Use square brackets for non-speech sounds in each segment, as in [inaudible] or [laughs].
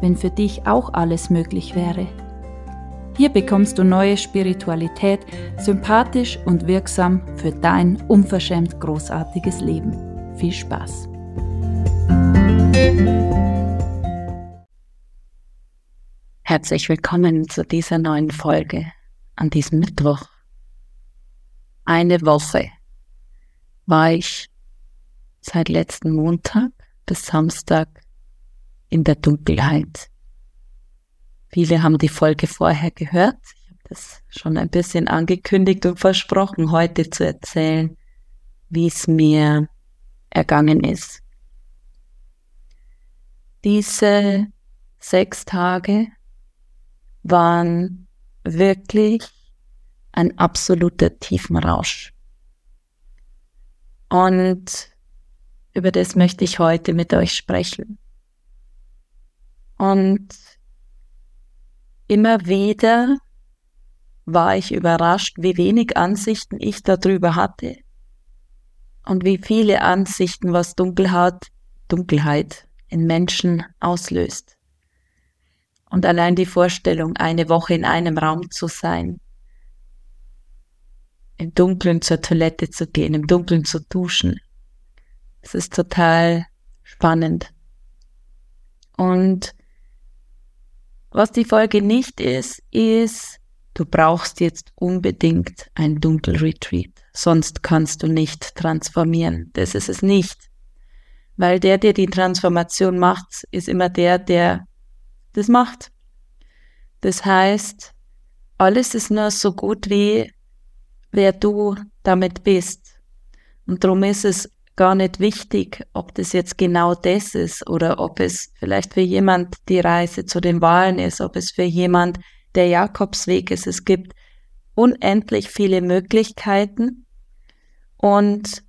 wenn für dich auch alles möglich wäre. Hier bekommst du neue Spiritualität, sympathisch und wirksam für dein unverschämt großartiges Leben. Viel Spaß! Herzlich willkommen zu dieser neuen Folge an diesem Mittwoch. Eine Woche war ich seit letzten Montag bis Samstag in der Dunkelheit. Viele haben die Folge vorher gehört. Ich habe das schon ein bisschen angekündigt und versprochen, heute zu erzählen, wie es mir ergangen ist. Diese sechs Tage waren wirklich ein absoluter Tiefenrausch. Und über das möchte ich heute mit euch sprechen. Und immer wieder war ich überrascht, wie wenig Ansichten ich darüber hatte und wie viele Ansichten, was Dunkelheit, Dunkelheit in Menschen auslöst. Und allein die Vorstellung, eine Woche in einem Raum zu sein, im Dunkeln zur Toilette zu gehen, im Dunkeln zu duschen, es ist total spannend. Und was die Folge nicht ist, ist, du brauchst jetzt unbedingt ein Dunkelretreat, sonst kannst du nicht transformieren. Das ist es nicht. Weil der, der die Transformation macht, ist immer der, der das macht. Das heißt, alles ist nur so gut wie wer du damit bist. Und darum ist es gar nicht wichtig, ob das jetzt genau das ist oder ob es vielleicht für jemand die Reise zu den Wahlen ist, ob es für jemand der Jakobsweg ist. Es gibt unendlich viele Möglichkeiten und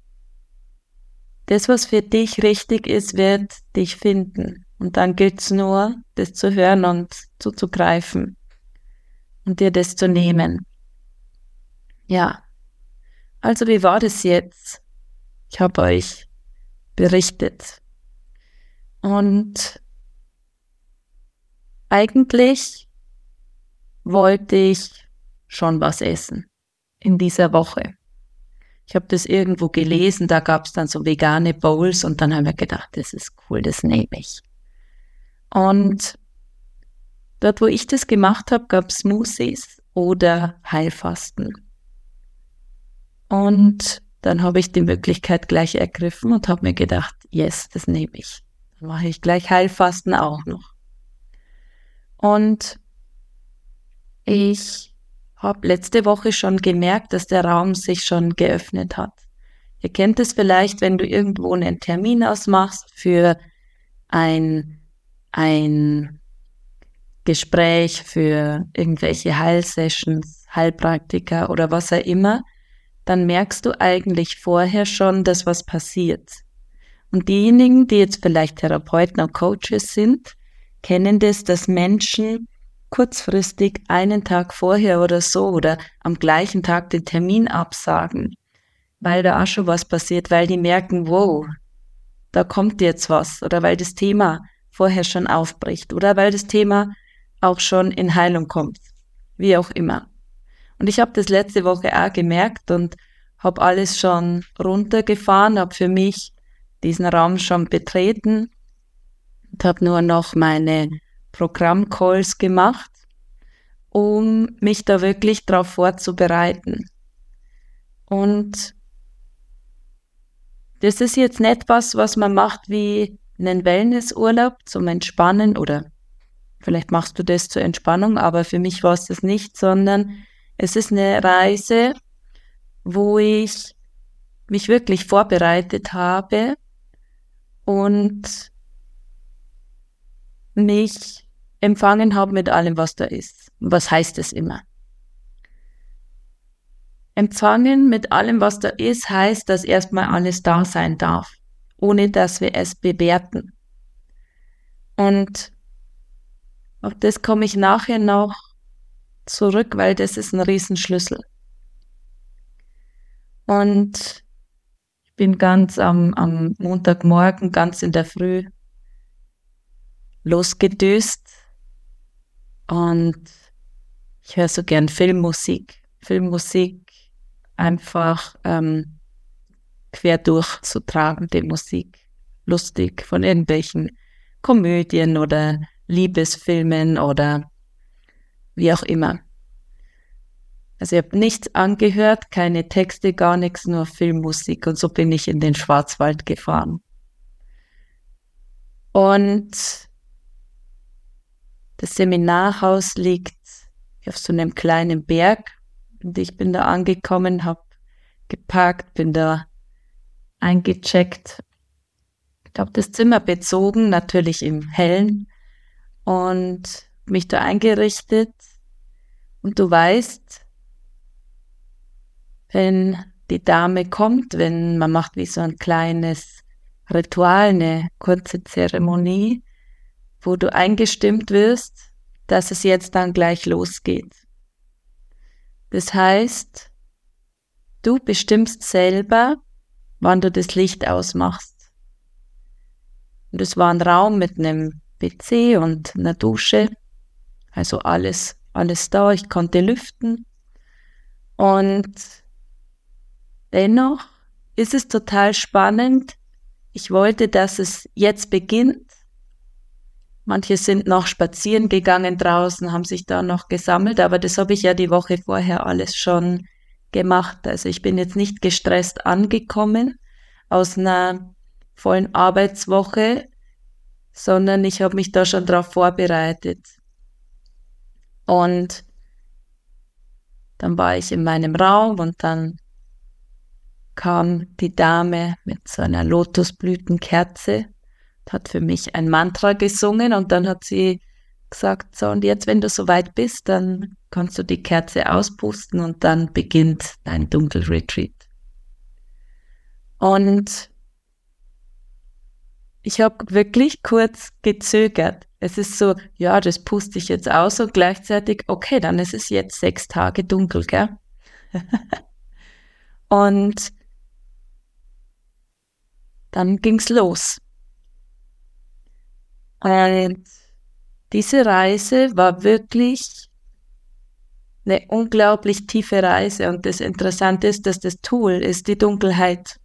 das, was für dich richtig ist, wird dich finden. Und dann gilt es nur, das zu hören und zuzugreifen und dir das zu nehmen. Ja. Also wie war das jetzt? Ich habe euch berichtet. Und eigentlich wollte ich schon was essen in dieser Woche. Ich habe das irgendwo gelesen, da gab es dann so vegane Bowls und dann haben wir gedacht, das ist cool, das nehme ich. Und dort, wo ich das gemacht habe, gab es Smoothies oder Heilfasten. Und dann habe ich die Möglichkeit gleich ergriffen und habe mir gedacht, yes, das nehme ich. Dann mache ich gleich Heilfasten auch noch. Und ich habe letzte Woche schon gemerkt, dass der Raum sich schon geöffnet hat. Ihr kennt es vielleicht, wenn du irgendwo einen Termin ausmachst für ein, ein Gespräch, für irgendwelche Heilsessions, Heilpraktiker oder was auch immer dann merkst du eigentlich vorher schon, dass was passiert. Und diejenigen, die jetzt vielleicht Therapeuten und Coaches sind, kennen das, dass Menschen kurzfristig einen Tag vorher oder so oder am gleichen Tag den Termin absagen, weil da auch schon was passiert, weil die merken, wow, da kommt jetzt was oder weil das Thema vorher schon aufbricht oder weil das Thema auch schon in Heilung kommt, wie auch immer. Und ich habe das letzte Woche auch gemerkt und habe alles schon runtergefahren, habe für mich diesen Raum schon betreten und habe nur noch meine Programmcalls gemacht, um mich da wirklich darauf vorzubereiten. Und das ist jetzt nicht was, was man macht wie einen Wellnessurlaub zum Entspannen oder vielleicht machst du das zur Entspannung, aber für mich war es das nicht, sondern es ist eine Reise, wo ich mich wirklich vorbereitet habe und mich empfangen habe mit allem, was da ist. Was heißt es immer? Empfangen mit allem, was da ist, heißt, dass erstmal alles da sein darf, ohne dass wir es bewerten. Und auf das komme ich nachher noch zurück, weil das ist ein Riesenschlüssel. Und ich bin ganz am, am Montagmorgen, ganz in der Früh losgedüst und ich höre so gern Filmmusik. Filmmusik einfach ähm, quer durchzutragende Musik. Lustig von irgendwelchen Komödien oder Liebesfilmen oder wie auch immer. Also ich habe nichts angehört, keine Texte, gar nichts, nur Filmmusik. Und so bin ich in den Schwarzwald gefahren. Und das Seminarhaus liegt auf so einem kleinen Berg. Und ich bin da angekommen, habe geparkt, bin da eingecheckt, habe das Zimmer bezogen, natürlich im Hellen und mich da eingerichtet. Und du weißt, wenn die Dame kommt, wenn man macht wie so ein kleines Ritual, eine kurze Zeremonie, wo du eingestimmt wirst, dass es jetzt dann gleich losgeht. Das heißt, du bestimmst selber, wann du das Licht ausmachst. Und es war ein Raum mit einem PC und einer Dusche, also alles, alles da. Ich konnte lüften. Und dennoch ist es total spannend. Ich wollte, dass es jetzt beginnt. Manche sind noch spazieren gegangen draußen, haben sich da noch gesammelt, aber das habe ich ja die Woche vorher alles schon gemacht. Also ich bin jetzt nicht gestresst angekommen aus einer vollen Arbeitswoche, sondern ich habe mich da schon darauf vorbereitet. Und dann war ich in meinem Raum und dann kam die Dame mit so einer Lotusblütenkerze, hat für mich ein Mantra gesungen und dann hat sie gesagt, so und jetzt, wenn du soweit bist, dann kannst du die Kerze auspusten und dann beginnt dein Dunkelretreat. Und ich habe wirklich kurz gezögert. Es ist so, ja, das puste ich jetzt aus und gleichzeitig, okay, dann ist es jetzt sechs Tage dunkel, gell? [laughs] und dann ging's los. Und diese Reise war wirklich eine unglaublich tiefe Reise und das Interessante ist, dass das Tool ist die Dunkelheit.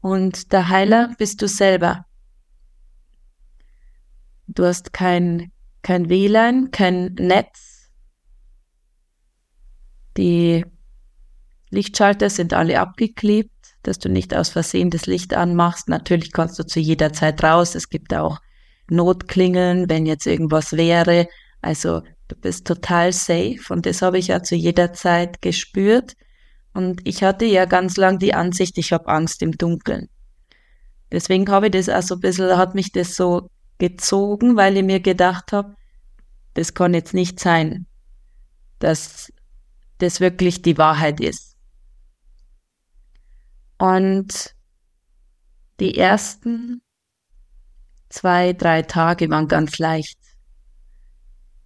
Und der Heiler bist du selber. Du hast kein, kein WLAN, kein Netz. Die Lichtschalter sind alle abgeklebt, dass du nicht aus Versehen das Licht anmachst. Natürlich kannst du zu jeder Zeit raus. Es gibt auch Notklingeln, wenn jetzt irgendwas wäre. Also du bist total safe und das habe ich ja zu jeder Zeit gespürt. Und ich hatte ja ganz lang die Ansicht, ich habe Angst im Dunkeln. Deswegen habe ich das auch so ein bisschen, hat mich das so gezogen, weil ich mir gedacht habe, das kann jetzt nicht sein, dass das wirklich die Wahrheit ist. Und die ersten zwei, drei Tage waren ganz leicht.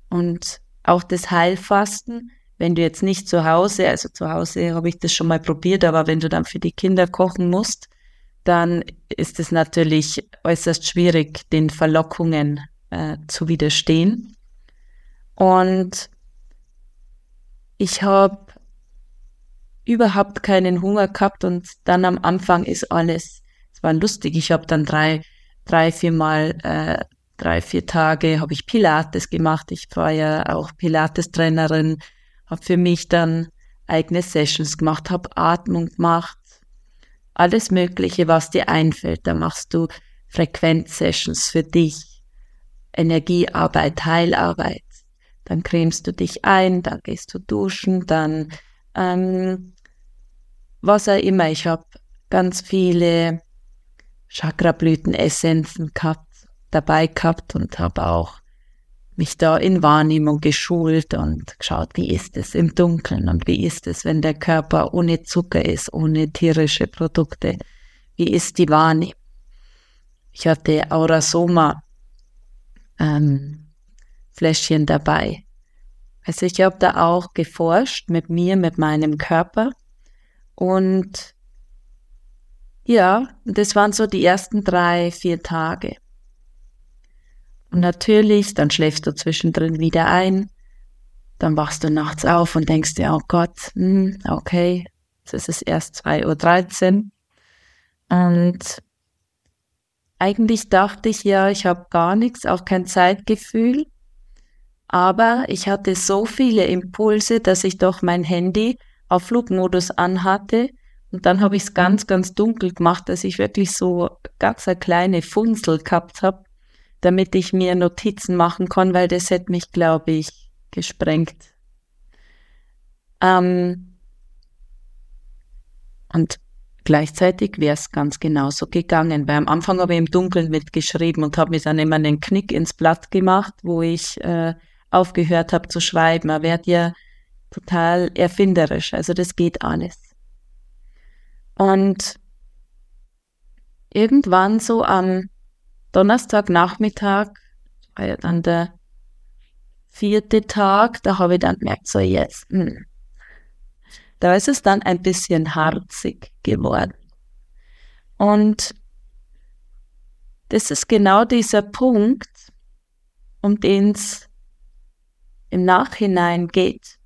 Und auch das Heilfasten, wenn du jetzt nicht zu Hause, also zu Hause habe ich das schon mal probiert, aber wenn du dann für die Kinder kochen musst, dann ist es natürlich äußerst schwierig, den Verlockungen äh, zu widerstehen. Und ich habe überhaupt keinen Hunger gehabt und dann am Anfang ist alles, es war lustig, ich habe dann drei drei, vier Mal, äh, drei, vier Tage habe ich Pilates gemacht. Ich war ja auch Pilates-Trainerin, habe für mich dann eigene Sessions gemacht, habe Atmung gemacht, alles Mögliche, was dir einfällt. Da machst du Frequenz-Sessions für dich, Energiearbeit, Heilarbeit. Dann cremst du dich ein, dann gehst du duschen, dann ähm, was auch immer. Ich habe ganz viele Chakrablütenessenzen gehabt dabei gehabt und habe auch mich da in Wahrnehmung geschult und geschaut, wie ist es im Dunkeln und wie ist es, wenn der Körper ohne Zucker ist, ohne tierische Produkte. Wie ist die Wahrnehmung? Ich hatte Aurasoma ähm, Fläschchen dabei. Also ich habe da auch geforscht mit mir, mit meinem Körper und ja, das waren so die ersten drei, vier Tage. Und natürlich, dann schläfst du zwischendrin wieder ein. Dann wachst du nachts auf und denkst dir, oh Gott, hm, okay, jetzt ist es erst 2.13 Uhr. Und eigentlich dachte ich ja, ich habe gar nichts, auch kein Zeitgefühl. Aber ich hatte so viele Impulse, dass ich doch mein Handy auf Flugmodus anhatte. Und dann habe ich es ganz, ganz dunkel gemacht, dass ich wirklich so ganz eine kleine Funzel gehabt habe damit ich mir Notizen machen kann, weil das hätte mich, glaube ich, gesprengt. Ähm, und gleichzeitig wäre es ganz genauso gegangen, weil am Anfang habe ich im Dunkeln mitgeschrieben und habe mir dann immer einen Knick ins Blatt gemacht, wo ich äh, aufgehört habe zu schreiben. Man wird ja total erfinderisch, also das geht alles. Und irgendwann so am Donnerstagnachmittag war ja dann der vierte Tag, da habe ich dann gemerkt, so jetzt, hm, da ist es dann ein bisschen harzig geworden. Und das ist genau dieser Punkt, um den es im Nachhinein geht.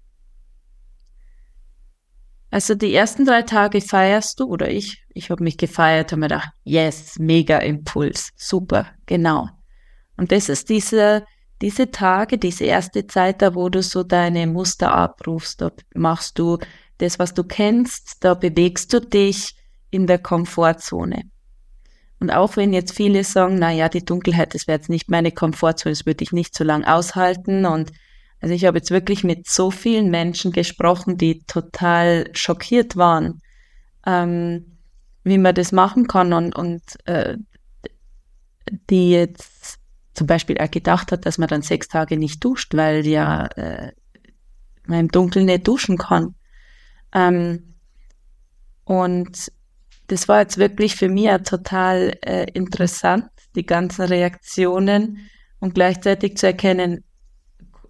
Also die ersten drei Tage feierst du oder ich, ich habe mich gefeiert, habe mir gedacht, yes, mega Impuls, super, genau. Und das ist diese, diese Tage, diese erste Zeit, da wo du so deine Muster abrufst, da machst du das, was du kennst, da bewegst du dich in der Komfortzone. Und auch wenn jetzt viele sagen, na ja, die Dunkelheit, das wäre jetzt nicht meine Komfortzone, das würde ich nicht so lange aushalten und also ich habe jetzt wirklich mit so vielen Menschen gesprochen, die total schockiert waren, ähm, wie man das machen kann und, und äh, die jetzt zum Beispiel auch gedacht hat, dass man dann sechs Tage nicht duscht, weil ja äh, man im Dunkeln nicht duschen kann. Ähm, und das war jetzt wirklich für mich total äh, interessant, die ganzen Reaktionen und gleichzeitig zu erkennen,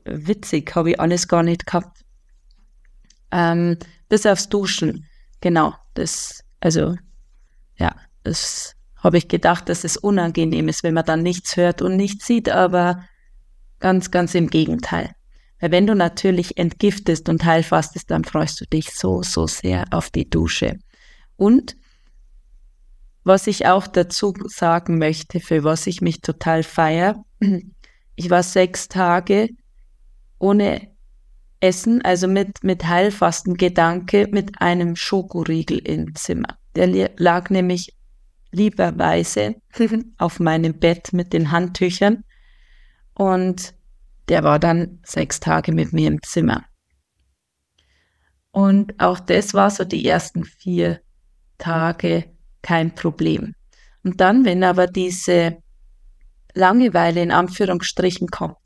witzig, habe ich alles gar nicht gehabt. Ähm, bis aufs Duschen, genau, das, also, ja, das habe ich gedacht, dass es unangenehm ist, wenn man dann nichts hört und nichts sieht, aber ganz, ganz im Gegenteil. Weil wenn du natürlich entgiftest und heilfastest, dann freust du dich so, so sehr auf die Dusche. Und was ich auch dazu sagen möchte, für was ich mich total feier, [clears throat] ich war sechs Tage ohne Essen, also mit, mit heilfasten Gedanke, mit einem Schokoriegel im Zimmer. Der lag nämlich lieberweise [laughs] auf meinem Bett mit den Handtüchern und der war dann sechs Tage mit mir im Zimmer. Und auch das war so die ersten vier Tage kein Problem. Und dann, wenn aber diese Langeweile in Anführungsstrichen kommt,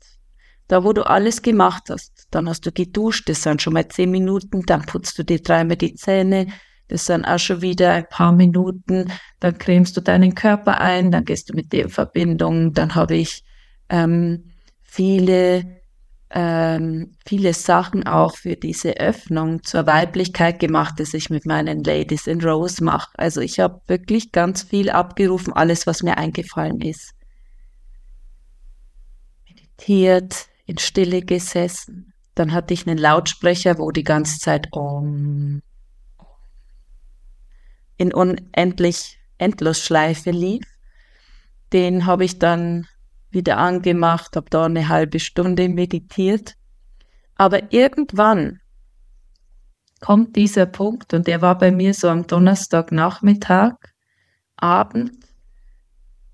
da, wo du alles gemacht hast, dann hast du geduscht, das sind schon mal zehn Minuten, dann putzt du dir dreimal die Zähne, das sind auch schon wieder ein paar Minuten, dann cremst du deinen Körper ein, dann gehst du mit dir in Verbindung, dann habe ich ähm, viele, ähm, viele Sachen auch für diese Öffnung zur Weiblichkeit gemacht, dass ich mit meinen Ladies in Rose mache. Also ich habe wirklich ganz viel abgerufen, alles, was mir eingefallen ist. Meditiert, in Stille gesessen. Dann hatte ich einen Lautsprecher, wo die ganze Zeit um in unendlich Endlosschleife lief. Den habe ich dann wieder angemacht, habe da eine halbe Stunde meditiert. Aber irgendwann kommt dieser Punkt und der war bei mir so am Donnerstagnachmittag, Abend,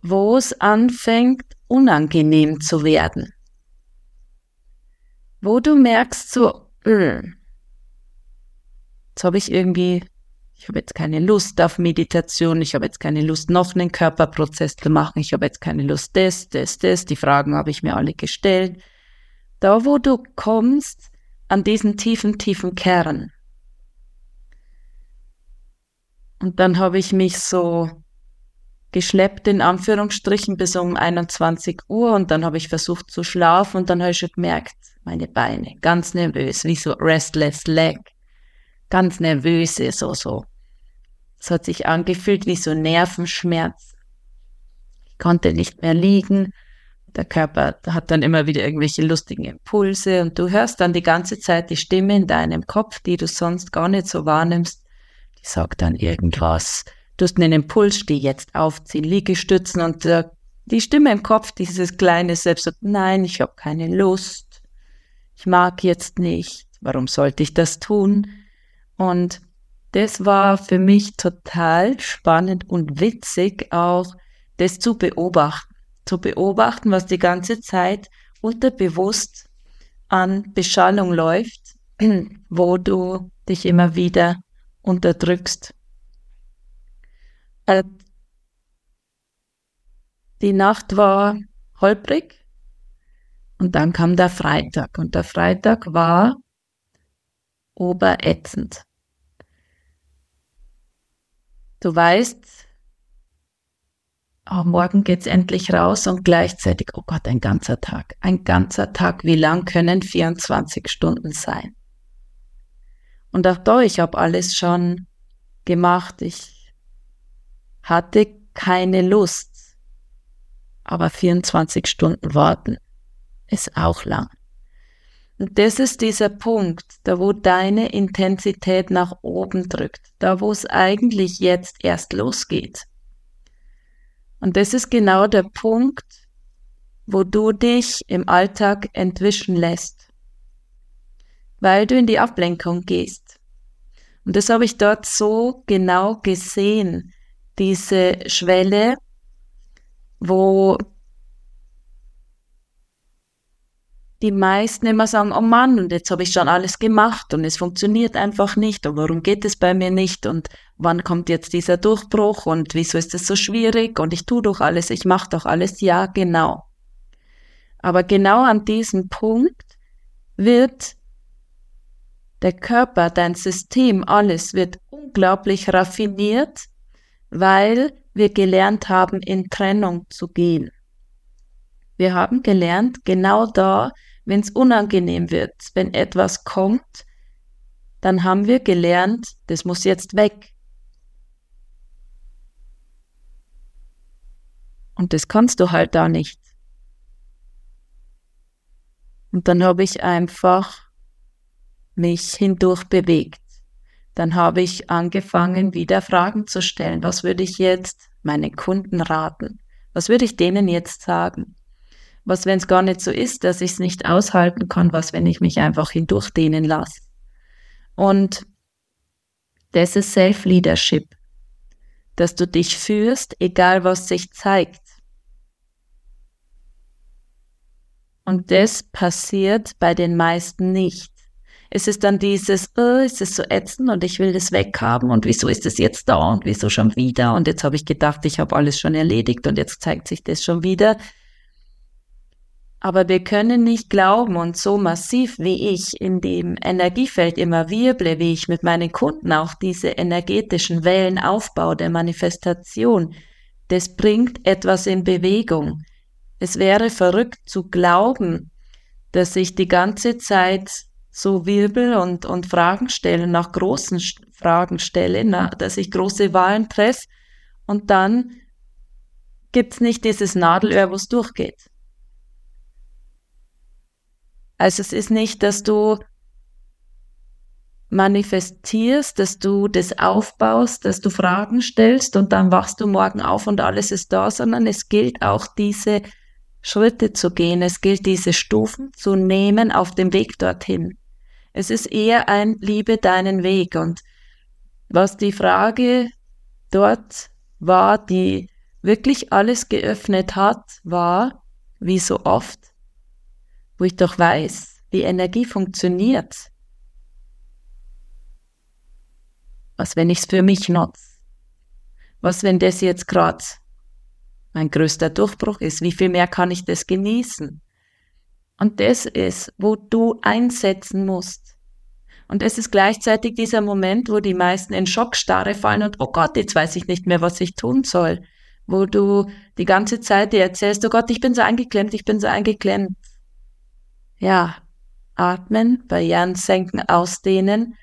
wo es anfängt, unangenehm zu werden wo du merkst, so, mm, jetzt habe ich irgendwie Ich habe jetzt keine Lust auf Meditation, ich habe jetzt keine Lust, noch einen Körperprozess zu machen, ich habe jetzt keine Lust, das, das, das. Die Fragen habe ich mir alle gestellt. Da, wo du kommst an diesen tiefen, tiefen Kern. Und dann habe ich mich so geschleppt, in Anführungsstrichen, bis um 21 Uhr und dann habe ich versucht zu schlafen und dann habe ich schon gemerkt, meine Beine, ganz nervös, wie so restless leg, ganz nervös, so, so. Es hat sich angefühlt wie so Nervenschmerz. Ich konnte nicht mehr liegen. Der Körper hat dann immer wieder irgendwelche lustigen Impulse und du hörst dann die ganze Zeit die Stimme in deinem Kopf, die du sonst gar nicht so wahrnimmst. Die sagt dann irgendwas du hast einen Impuls, steh jetzt aufziehen, Liegestützen und äh, die Stimme im Kopf, dieses kleine Selbst sagt, nein, ich habe keine Lust, ich mag jetzt nicht, warum sollte ich das tun? Und das war für mich total spannend und witzig auch, das zu beobachten, zu beobachten, was die ganze Zeit unterbewusst an Beschallung läuft, [clears throat] wo du dich immer wieder unterdrückst. Äh, die Nacht war holprig und dann kam der Freitag und der Freitag war oberätzend. Du weißt, oh, morgen geht's endlich raus und gleichzeitig, oh Gott, ein ganzer Tag, ein ganzer Tag, wie lang können 24 Stunden sein? Und auch da, ich habe alles schon gemacht, ich hatte keine Lust. Aber 24 Stunden warten ist auch lang. Und das ist dieser Punkt, da wo deine Intensität nach oben drückt, da wo es eigentlich jetzt erst losgeht. Und das ist genau der Punkt, wo du dich im Alltag entwischen lässt, weil du in die Ablenkung gehst. Und das habe ich dort so genau gesehen, diese Schwelle, wo die meisten immer sagen, oh Mann, und jetzt habe ich schon alles gemacht und es funktioniert einfach nicht und warum geht es bei mir nicht und wann kommt jetzt dieser Durchbruch und wieso ist es so schwierig und ich tue doch alles, ich mache doch alles, ja, genau. Aber genau an diesem Punkt wird der Körper, dein System, alles wird unglaublich raffiniert weil wir gelernt haben, in Trennung zu gehen. Wir haben gelernt, genau da, wenn es unangenehm wird, wenn etwas kommt, dann haben wir gelernt, das muss jetzt weg. Und das kannst du halt da nicht. Und dann habe ich einfach mich hindurch bewegt. Dann habe ich angefangen, wieder Fragen zu stellen. Was würde ich jetzt meinen Kunden raten? Was würde ich denen jetzt sagen? Was, wenn es gar nicht so ist, dass ich es nicht aushalten kann? Was, wenn ich mich einfach hindurchdehnen lasse? Und das ist Self-Leadership, dass du dich führst, egal was sich zeigt. Und das passiert bei den meisten nicht ist es dann dieses, oh, ist es so ätzend und ich will das weghaben und wieso ist es jetzt da und wieso schon wieder und jetzt habe ich gedacht, ich habe alles schon erledigt und jetzt zeigt sich das schon wieder. Aber wir können nicht glauben und so massiv wie ich in dem Energiefeld immer wirble, wie ich mit meinen Kunden auch diese energetischen Wellen aufbaue der Manifestation, das bringt etwas in Bewegung. Es wäre verrückt zu glauben, dass ich die ganze Zeit so wirbel und, und Fragen stelle, nach großen Fragen stelle, na, dass ich große Wahlen treffe und dann gibt's nicht dieses Nadelöhr, wo es durchgeht. Also es ist nicht, dass du manifestierst, dass du das aufbaust, dass du Fragen stellst und dann wachst du morgen auf und alles ist da, sondern es gilt auch diese Schritte zu gehen, es gilt diese Stufen zu nehmen auf dem Weg dorthin. Es ist eher ein Liebe deinen Weg. Und was die Frage dort war, die wirklich alles geöffnet hat, war, wie so oft, wo ich doch weiß, wie Energie funktioniert. Was, wenn ich es für mich nutze? Was, wenn das jetzt gerade mein größter Durchbruch ist? Wie viel mehr kann ich das genießen? Und das ist, wo du einsetzen musst. Und es ist gleichzeitig dieser Moment, wo die meisten in Schockstarre fallen und, oh Gott, jetzt weiß ich nicht mehr, was ich tun soll. Wo du die ganze Zeit dir erzählst, oh Gott, ich bin so eingeklemmt, ich bin so eingeklemmt. Ja, atmen, Barrieren senken, ausdehnen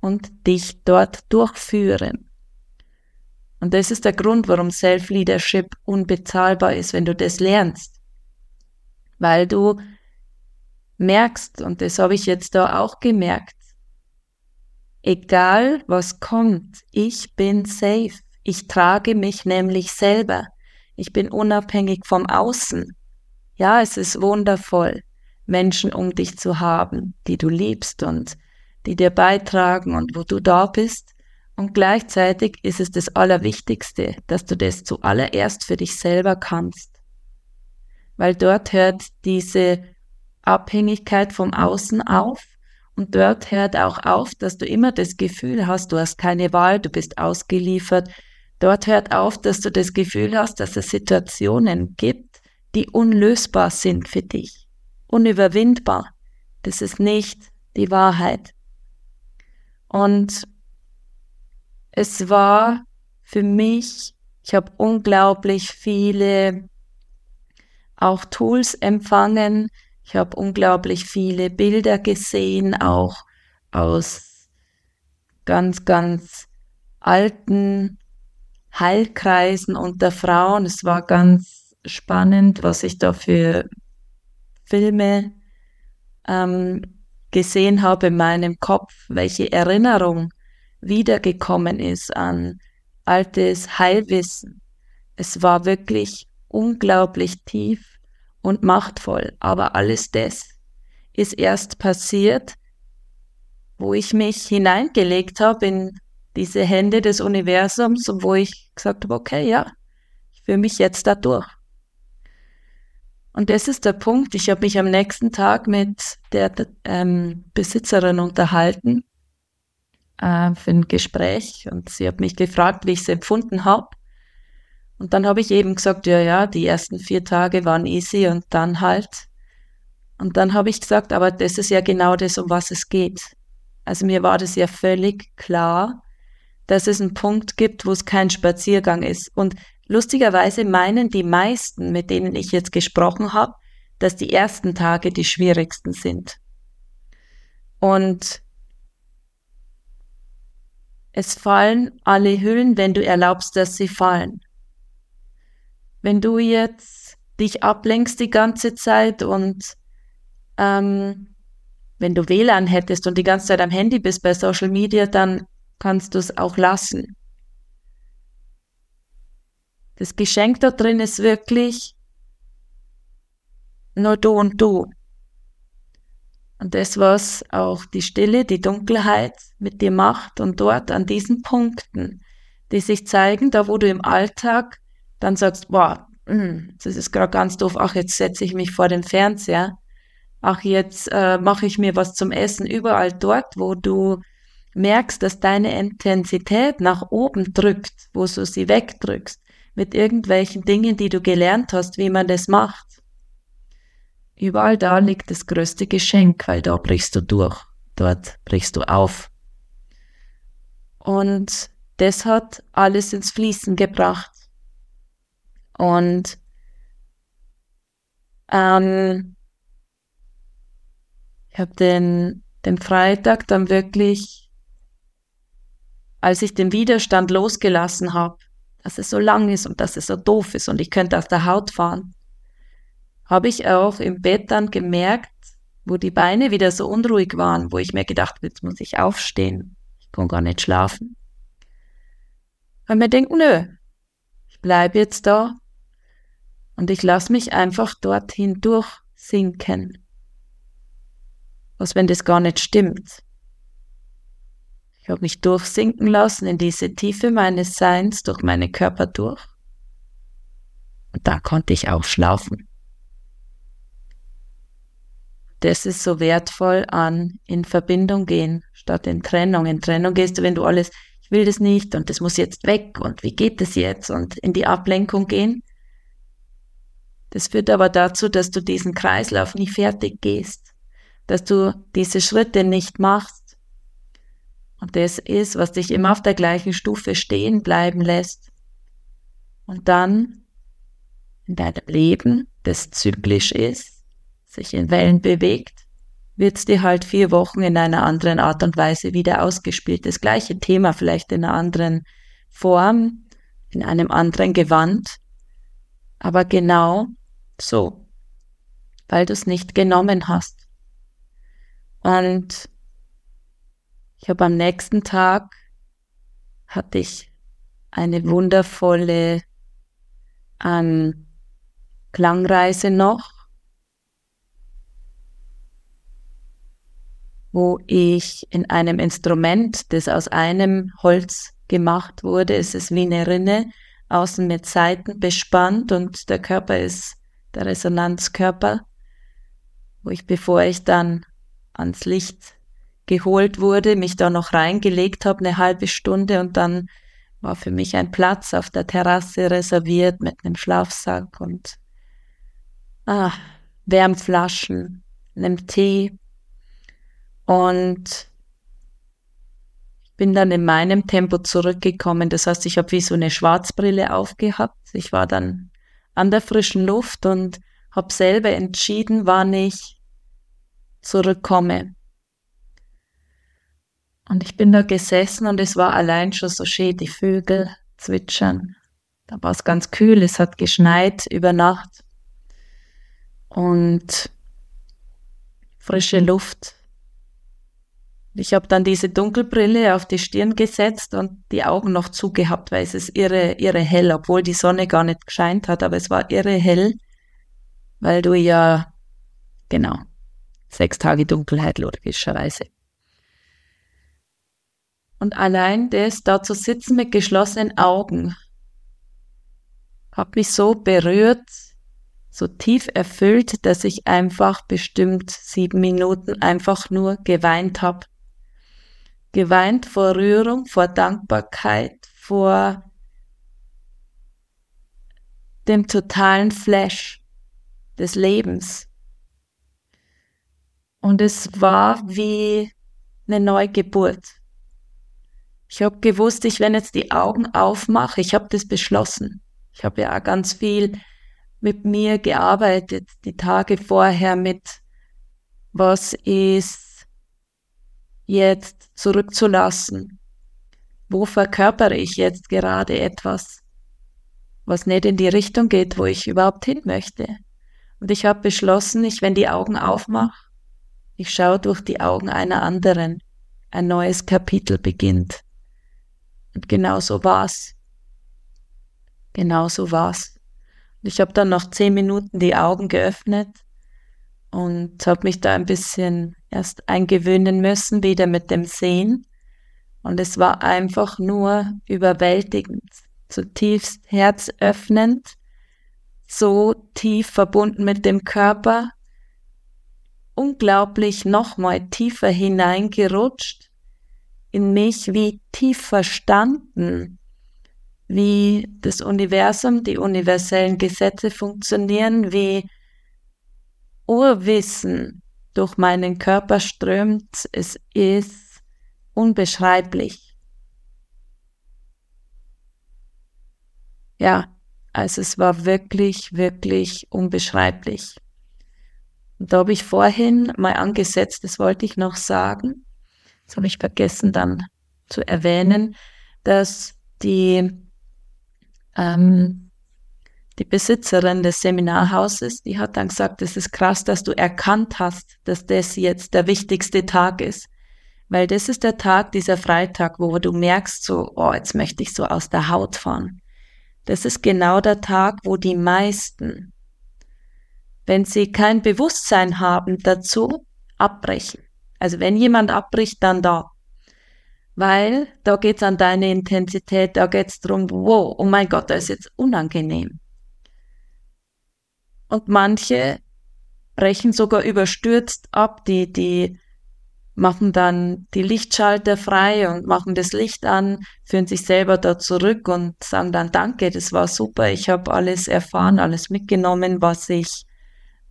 und dich dort durchführen. Und das ist der Grund, warum Self-Leadership unbezahlbar ist, wenn du das lernst. Weil du merkst, und das habe ich jetzt da auch gemerkt, egal was kommt, ich bin safe. Ich trage mich nämlich selber. Ich bin unabhängig vom Außen. Ja, es ist wundervoll. Menschen um dich zu haben, die du liebst und die dir beitragen und wo du da bist. Und gleichzeitig ist es das Allerwichtigste, dass du das zuallererst für dich selber kannst. Weil dort hört diese Abhängigkeit vom Außen auf und dort hört auch auf, dass du immer das Gefühl hast, du hast keine Wahl, du bist ausgeliefert. Dort hört auf, dass du das Gefühl hast, dass es Situationen gibt, die unlösbar sind für dich unüberwindbar. Das ist nicht die Wahrheit. Und es war für mich, ich habe unglaublich viele auch Tools empfangen. Ich habe unglaublich viele Bilder gesehen, auch aus ganz, ganz alten Heilkreisen unter Frauen. Es war ganz spannend, was ich da für Filme ähm, gesehen habe in meinem Kopf, welche Erinnerung wiedergekommen ist an altes Heilwissen. Es war wirklich unglaublich tief und machtvoll, aber alles das ist erst passiert, wo ich mich hineingelegt habe in diese Hände des Universums und wo ich gesagt habe, okay, ja, ich fühle mich jetzt da durch. Und das ist der Punkt. Ich habe mich am nächsten Tag mit der ähm, Besitzerin unterhalten äh, für ein Gespräch und sie hat mich gefragt, wie ich es empfunden habe. Und dann habe ich eben gesagt, ja, ja, die ersten vier Tage waren easy und dann halt. Und dann habe ich gesagt, aber das ist ja genau das, um was es geht. Also mir war das ja völlig klar, dass es einen Punkt gibt, wo es kein Spaziergang ist. Und Lustigerweise meinen die meisten, mit denen ich jetzt gesprochen habe, dass die ersten Tage die schwierigsten sind. Und es fallen alle Hüllen, wenn du erlaubst, dass sie fallen. Wenn du jetzt dich ablenkst die ganze Zeit und ähm, wenn du WLAN hättest und die ganze Zeit am Handy bist bei Social Media, dann kannst du es auch lassen. Das Geschenk da drin ist wirklich nur du und du. Und das, was auch die Stille, die Dunkelheit mit dir macht und dort an diesen Punkten, die sich zeigen, da wo du im Alltag dann sagst, boah, hm, das ist gerade ganz doof, ach, jetzt setze ich mich vor den Fernseher, ach, jetzt äh, mache ich mir was zum Essen, überall dort, wo du merkst, dass deine Intensität nach oben drückt, wo du sie wegdrückst, mit irgendwelchen Dingen, die du gelernt hast, wie man das macht. Überall da liegt das größte Geschenk, weil da brichst du durch, dort brichst du auf. Und das hat alles ins Fließen gebracht. Und ähm, ich habe den, den Freitag dann wirklich, als ich den Widerstand losgelassen habe, dass es so lang ist und dass es so doof ist und ich könnte aus der Haut fahren, habe ich auch im Bett dann gemerkt, wo die Beine wieder so unruhig waren, wo ich mir gedacht habe, jetzt muss ich aufstehen, ich kann gar nicht schlafen. Und mir denkt, nö, ich bleibe jetzt da und ich lasse mich einfach dorthin durchsinken. Was, wenn das gar nicht stimmt? Ich habe mich durchsinken lassen in diese Tiefe meines Seins durch meinen Körper durch. Und da konnte ich auch schlafen. das ist so wertvoll an in Verbindung gehen, statt in Trennung. In Trennung gehst du, wenn du alles, ich will das nicht und das muss jetzt weg und wie geht das jetzt und in die Ablenkung gehen. Das führt aber dazu, dass du diesen Kreislauf nie fertig gehst, dass du diese Schritte nicht machst. Und das ist, was dich immer auf der gleichen Stufe stehen bleiben lässt. Und dann in deinem Leben, das zyklisch ist, sich in Wellen bewegt, wird es dir halt vier Wochen in einer anderen Art und Weise wieder ausgespielt. Das gleiche Thema vielleicht in einer anderen Form, in einem anderen Gewand, aber genau so, weil du es nicht genommen hast. Und ich habe am nächsten Tag hatte ich eine wundervolle ähm, Klangreise noch, wo ich in einem Instrument, das aus einem Holz gemacht wurde, es ist wie eine Rinne, außen mit Seiten bespannt und der Körper ist der Resonanzkörper, wo ich, bevor ich dann ans Licht geholt wurde, mich da noch reingelegt habe, eine halbe Stunde und dann war für mich ein Platz auf der Terrasse reserviert mit einem Schlafsack und ah, Wärmflaschen, einem Tee. Und bin dann in meinem Tempo zurückgekommen. Das heißt, ich habe wie so eine Schwarzbrille aufgehabt. Ich war dann an der frischen Luft und habe selber entschieden, wann ich zurückkomme. Und ich bin da gesessen und es war allein schon so schön, die Vögel zwitschern. Da war es ganz kühl, es hat geschneit über Nacht und frische Luft. Ich habe dann diese Dunkelbrille auf die Stirn gesetzt und die Augen noch zugehabt, weil es ist irre, irre hell, obwohl die Sonne gar nicht gescheint hat, aber es war irre hell, weil du ja, genau, sechs Tage Dunkelheit logischerweise. Und allein das, da zu sitzen mit geschlossenen Augen, hat mich so berührt, so tief erfüllt, dass ich einfach bestimmt sieben Minuten einfach nur geweint habe geweint vor Rührung, vor Dankbarkeit, vor dem totalen Flash des Lebens. Und es war wie eine Neugeburt. Ich habe gewusst, ich wenn jetzt die Augen aufmache, ich habe das beschlossen. Ich habe ja auch ganz viel mit mir gearbeitet, die Tage vorher mit, was ist jetzt zurückzulassen? Wo verkörpere ich jetzt gerade etwas, was nicht in die Richtung geht, wo ich überhaupt hin möchte? Und ich habe beschlossen, ich, wenn die Augen aufmache, ich schaue durch die Augen einer anderen. Ein neues Kapitel beginnt. Und genau so war's. Genau so war's. Und ich habe dann noch zehn Minuten die Augen geöffnet und habe mich da ein bisschen erst eingewöhnen müssen, wieder mit dem Sehen. Und es war einfach nur überwältigend, zutiefst herzöffnend, so tief verbunden mit dem Körper, unglaublich nochmal tiefer hineingerutscht, in mich wie tief verstanden, wie das Universum, die universellen Gesetze funktionieren, wie Urwissen durch meinen Körper strömt, es ist unbeschreiblich. Ja, also es war wirklich, wirklich unbeschreiblich. Und da habe ich vorhin mal angesetzt, das wollte ich noch sagen, das habe ich vergessen dann zu erwähnen, dass die ähm, die Besitzerin des Seminarhauses, die hat dann gesagt, es ist krass, dass du erkannt hast, dass das jetzt der wichtigste Tag ist. Weil das ist der Tag, dieser Freitag, wo du merkst, so, oh, jetzt möchte ich so aus der Haut fahren. Das ist genau der Tag, wo die meisten, wenn sie kein Bewusstsein haben dazu, abbrechen. Also wenn jemand abbricht, dann da. Weil da geht's an deine Intensität, da geht's drum, wow, oh mein Gott, das ist jetzt unangenehm. Und manche brechen sogar überstürzt ab, die, die machen dann die Lichtschalter frei und machen das Licht an, führen sich selber da zurück und sagen dann Danke, das war super, ich habe alles erfahren, alles mitgenommen, was ich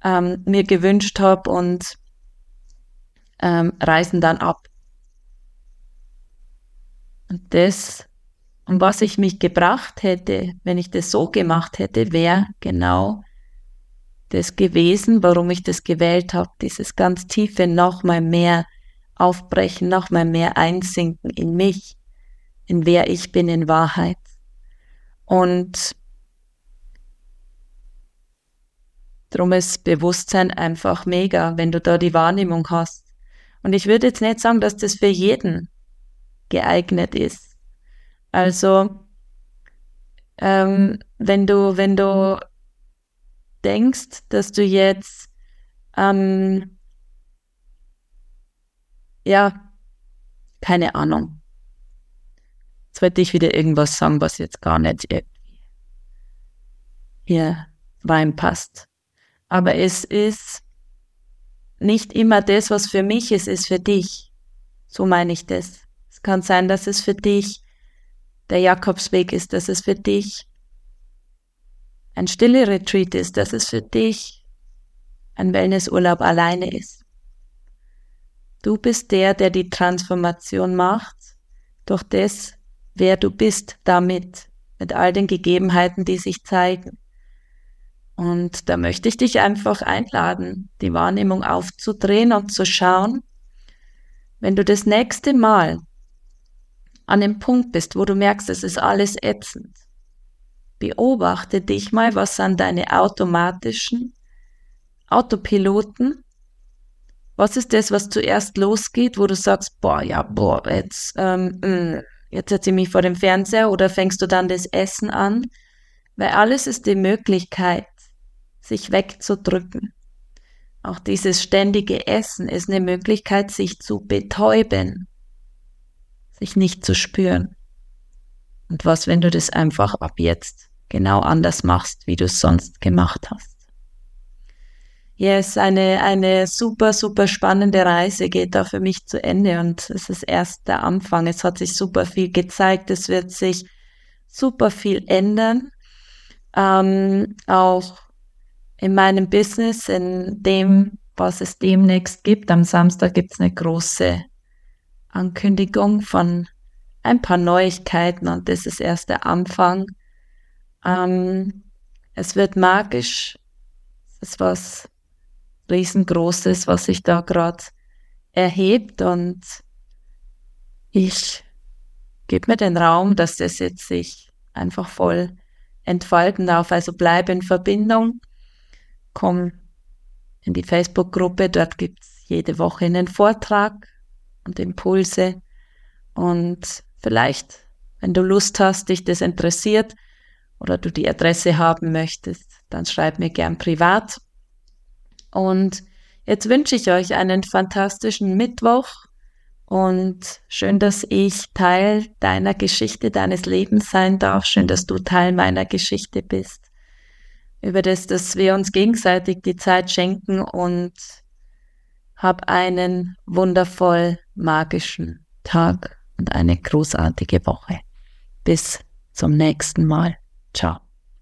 ähm, mir gewünscht habe und ähm, reisen dann ab. Und das, um was ich mich gebracht hätte, wenn ich das so gemacht hätte, wäre genau das gewesen, warum ich das gewählt habe, dieses ganz tiefe nochmal mehr aufbrechen, nochmal mehr einsinken in mich, in wer ich bin in Wahrheit. Und drum ist Bewusstsein einfach mega, wenn du da die Wahrnehmung hast. Und ich würde jetzt nicht sagen, dass das für jeden geeignet ist. Also, ähm, wenn du, wenn du denkst, dass du jetzt ähm, ja, keine Ahnung. Jetzt wollte ich wieder irgendwas sagen, was jetzt gar nicht hier reinpasst. Aber es ist nicht immer das, was für mich ist, ist für dich. So meine ich das. Es kann sein, dass es für dich der Jakobsweg ist, dass es für dich ein stille Retreat ist, dass es für dich ein Wellnessurlaub alleine ist. Du bist der, der die Transformation macht, durch das, wer du bist damit, mit all den Gegebenheiten, die sich zeigen. Und da möchte ich dich einfach einladen, die Wahrnehmung aufzudrehen und zu schauen, wenn du das nächste Mal an dem Punkt bist, wo du merkst, es ist alles ätzend, beobachte dich mal, was sind deine automatischen Autopiloten, was ist das, was zuerst losgeht, wo du sagst, boah, ja, boah, jetzt, ähm, mm, jetzt setze ich mich vor dem Fernseher oder fängst du dann das Essen an? Weil alles ist die Möglichkeit, sich wegzudrücken. Auch dieses ständige Essen ist eine Möglichkeit, sich zu betäuben, sich nicht zu spüren. Und was, wenn du das einfach ab jetzt genau anders machst, wie du es sonst gemacht hast? Yes, eine, eine super, super spannende Reise geht da für mich zu Ende und es ist erst der Anfang. Es hat sich super viel gezeigt, es wird sich super viel ändern. Ähm, auch in meinem Business, in dem, was es demnächst gibt. Am Samstag gibt es eine große Ankündigung von ein paar Neuigkeiten und das ist erst der Anfang. Ähm, es wird magisch. Es ist was riesengroßes, was sich da gerade erhebt und ich gebe mir den Raum, dass das jetzt sich einfach voll entfalten darf. Also bleib in Verbindung, komm in die Facebook-Gruppe, dort gibt es jede Woche einen Vortrag und Impulse und vielleicht, wenn du Lust hast, dich das interessiert oder du die Adresse haben möchtest, dann schreib mir gern privat und jetzt wünsche ich euch einen fantastischen Mittwoch und schön, dass ich Teil deiner Geschichte, deines Lebens sein darf. Schön, dass du Teil meiner Geschichte bist. Über das, dass wir uns gegenseitig die Zeit schenken und hab einen wundervoll magischen Tag und eine großartige Woche. Bis zum nächsten Mal. Ciao.